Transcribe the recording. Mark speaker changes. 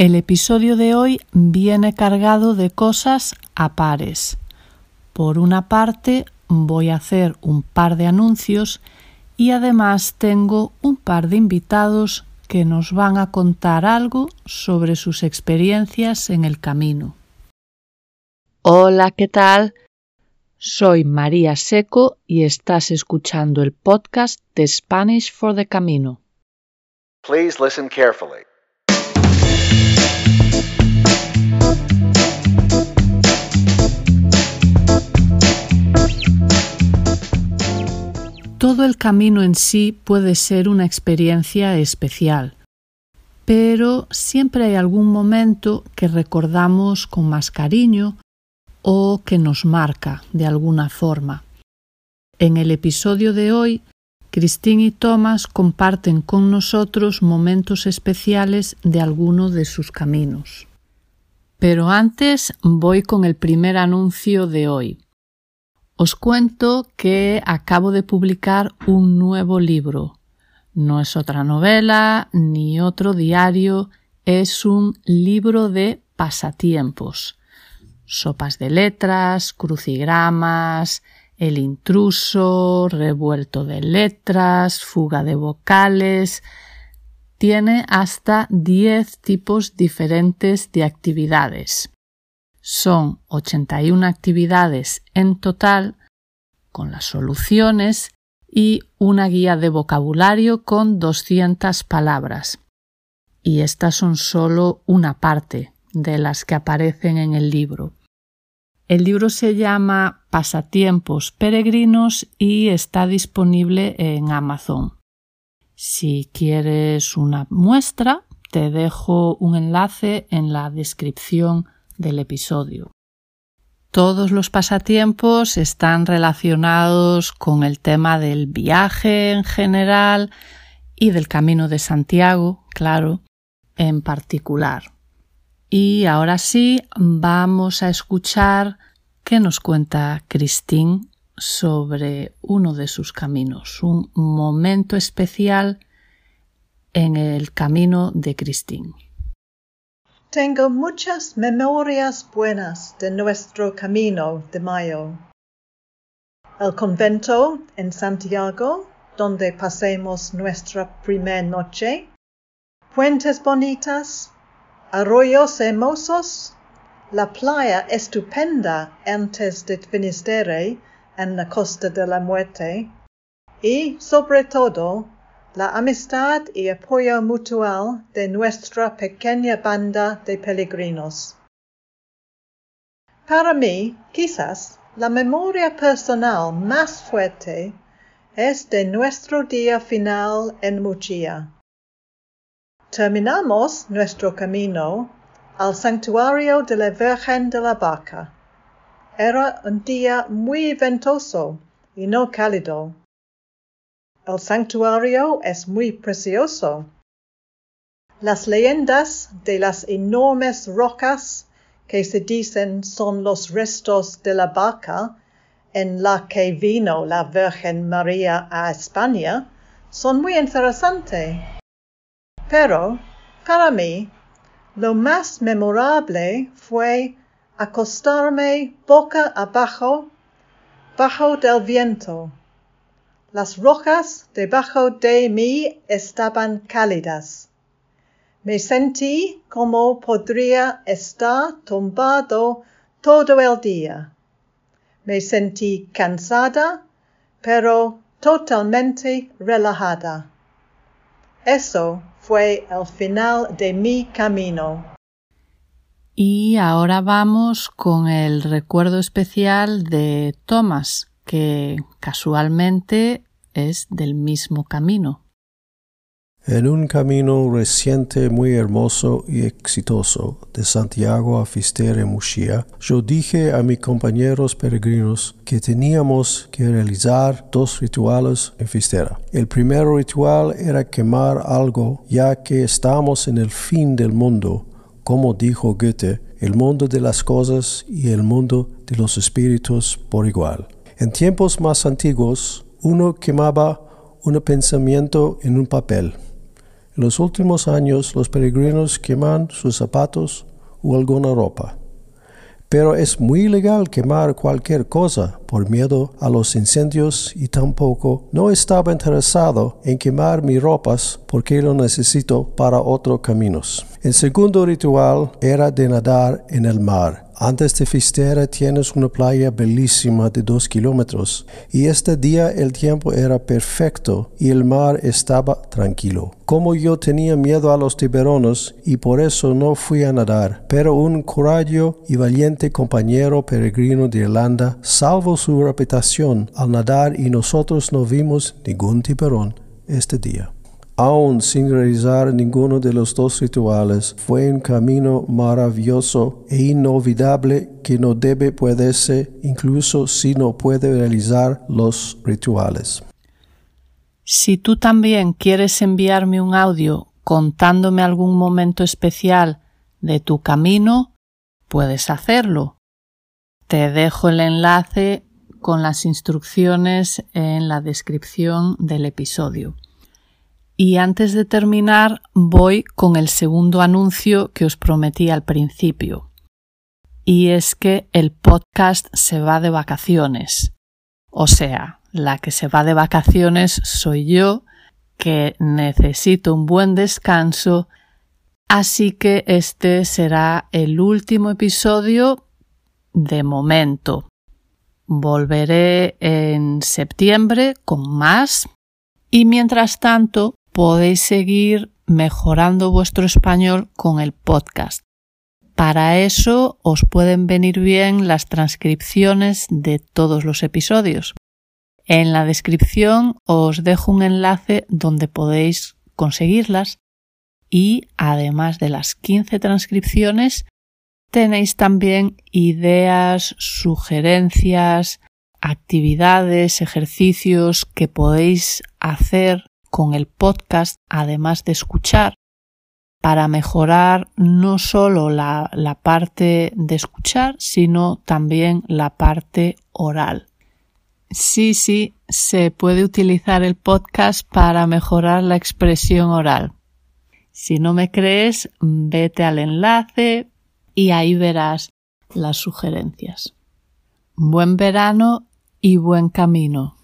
Speaker 1: El episodio de hoy viene cargado de cosas a pares. Por una parte, voy a hacer un par de anuncios y además tengo un par de invitados que nos van a contar algo sobre sus experiencias en el camino. Hola, ¿qué tal? Soy María Seco y estás escuchando el podcast de Spanish for the Camino.
Speaker 2: Please listen carefully.
Speaker 1: Todo el camino en sí puede ser una experiencia especial, pero siempre hay algún momento que recordamos con más cariño o que nos marca de alguna forma. En el episodio de hoy, Christine y Thomas comparten con nosotros momentos especiales de alguno de sus caminos. Pero antes voy con el primer anuncio de hoy. Os cuento que acabo de publicar un nuevo libro. No es otra novela ni otro diario, es un libro de pasatiempos. Sopas de letras, crucigramas, el intruso, revuelto de letras, fuga de vocales. Tiene hasta 10 tipos diferentes de actividades. Son 81 actividades en total con las soluciones y una guía de vocabulario con 200 palabras. Y estas son solo una parte de las que aparecen en el libro. El libro se llama Pasatiempos Peregrinos y está disponible en Amazon. Si quieres una muestra, te dejo un enlace en la descripción del episodio. Todos los pasatiempos están relacionados con el tema del viaje en general y del Camino de Santiago, claro, en particular. Y ahora sí, vamos a escuchar qué nos cuenta Christine sobre uno de sus caminos, un momento especial en el camino de Christine.
Speaker 3: Tengo muchas memorias buenas de nuestro camino de mayo. El convento en Santiago, donde pasemos nuestra primera noche. Puentes bonitas, arroyos hermosos, la playa estupenda antes de Finisterre en la costa de la muerte y, sobre todo, la amistad y apoyo mutual de nuestra pequeña banda de peregrinos. Para mí, quizás, la memoria personal más fuerte es de nuestro día final en Muchia. Terminamos nuestro camino al santuario de la Virgen de la Vaca. Era un día muy ventoso y no cálido. El santuario es muy precioso. Las leyendas de las enormes rocas que se dicen son los restos de la barca en la que vino la Virgen María a España son muy interesantes. Pero, para mí, lo más memorable fue acostarme boca abajo, bajo del viento las rocas debajo de mí estaban cálidas. Me sentí como podría estar tumbado todo el día. Me sentí cansada, pero totalmente relajada. Eso fue el final de mi camino.
Speaker 1: Y ahora vamos con el recuerdo especial de Thomas que casualmente es del mismo camino.
Speaker 4: En un camino reciente muy hermoso y exitoso de Santiago a Fistere Muxía, yo dije a mis compañeros peregrinos que teníamos que realizar dos rituales en Fistera. El primer ritual era quemar algo, ya que estamos en el fin del mundo, como dijo Goethe, el mundo de las cosas y el mundo de los espíritus por igual. En tiempos más antiguos, uno quemaba un pensamiento en un papel. En los últimos años los peregrinos queman sus zapatos o alguna ropa. Pero es muy legal quemar cualquier cosa por miedo a los incendios y tampoco no estaba interesado en quemar mis ropas porque lo necesito para otros caminos. El segundo ritual era de nadar en el mar. Antes de Fistera tienes una playa bellísima de dos kilómetros. Y este día el tiempo era perfecto y el mar estaba tranquilo. Como yo tenía miedo a los tiburones y por eso no fui a nadar, pero un corajo y valiente compañero peregrino de Irlanda salvó su reputación al nadar y nosotros no vimos ningún tiburón este día aún sin realizar ninguno de los dos rituales, fue un camino maravilloso e inolvidable que no debe perderse incluso si no puede realizar los rituales.
Speaker 1: Si tú también quieres enviarme un audio contándome algún momento especial de tu camino, puedes hacerlo. Te dejo el enlace con las instrucciones en la descripción del episodio. Y antes de terminar, voy con el segundo anuncio que os prometí al principio. Y es que el podcast se va de vacaciones. O sea, la que se va de vacaciones soy yo, que necesito un buen descanso, así que este será el último episodio de momento. Volveré en septiembre con más y mientras tanto podéis seguir mejorando vuestro español con el podcast. Para eso os pueden venir bien las transcripciones de todos los episodios. En la descripción os dejo un enlace donde podéis conseguirlas y además de las 15 transcripciones tenéis también ideas, sugerencias, actividades, ejercicios que podéis hacer con el podcast, además de escuchar, para mejorar no solo la, la, parte de escuchar, sino también la parte oral. Sí, sí, se puede utilizar el podcast para mejorar la expresión oral. Si no me crees, vete al enlace y ahí verás las sugerencias. Buen verano y buen camino.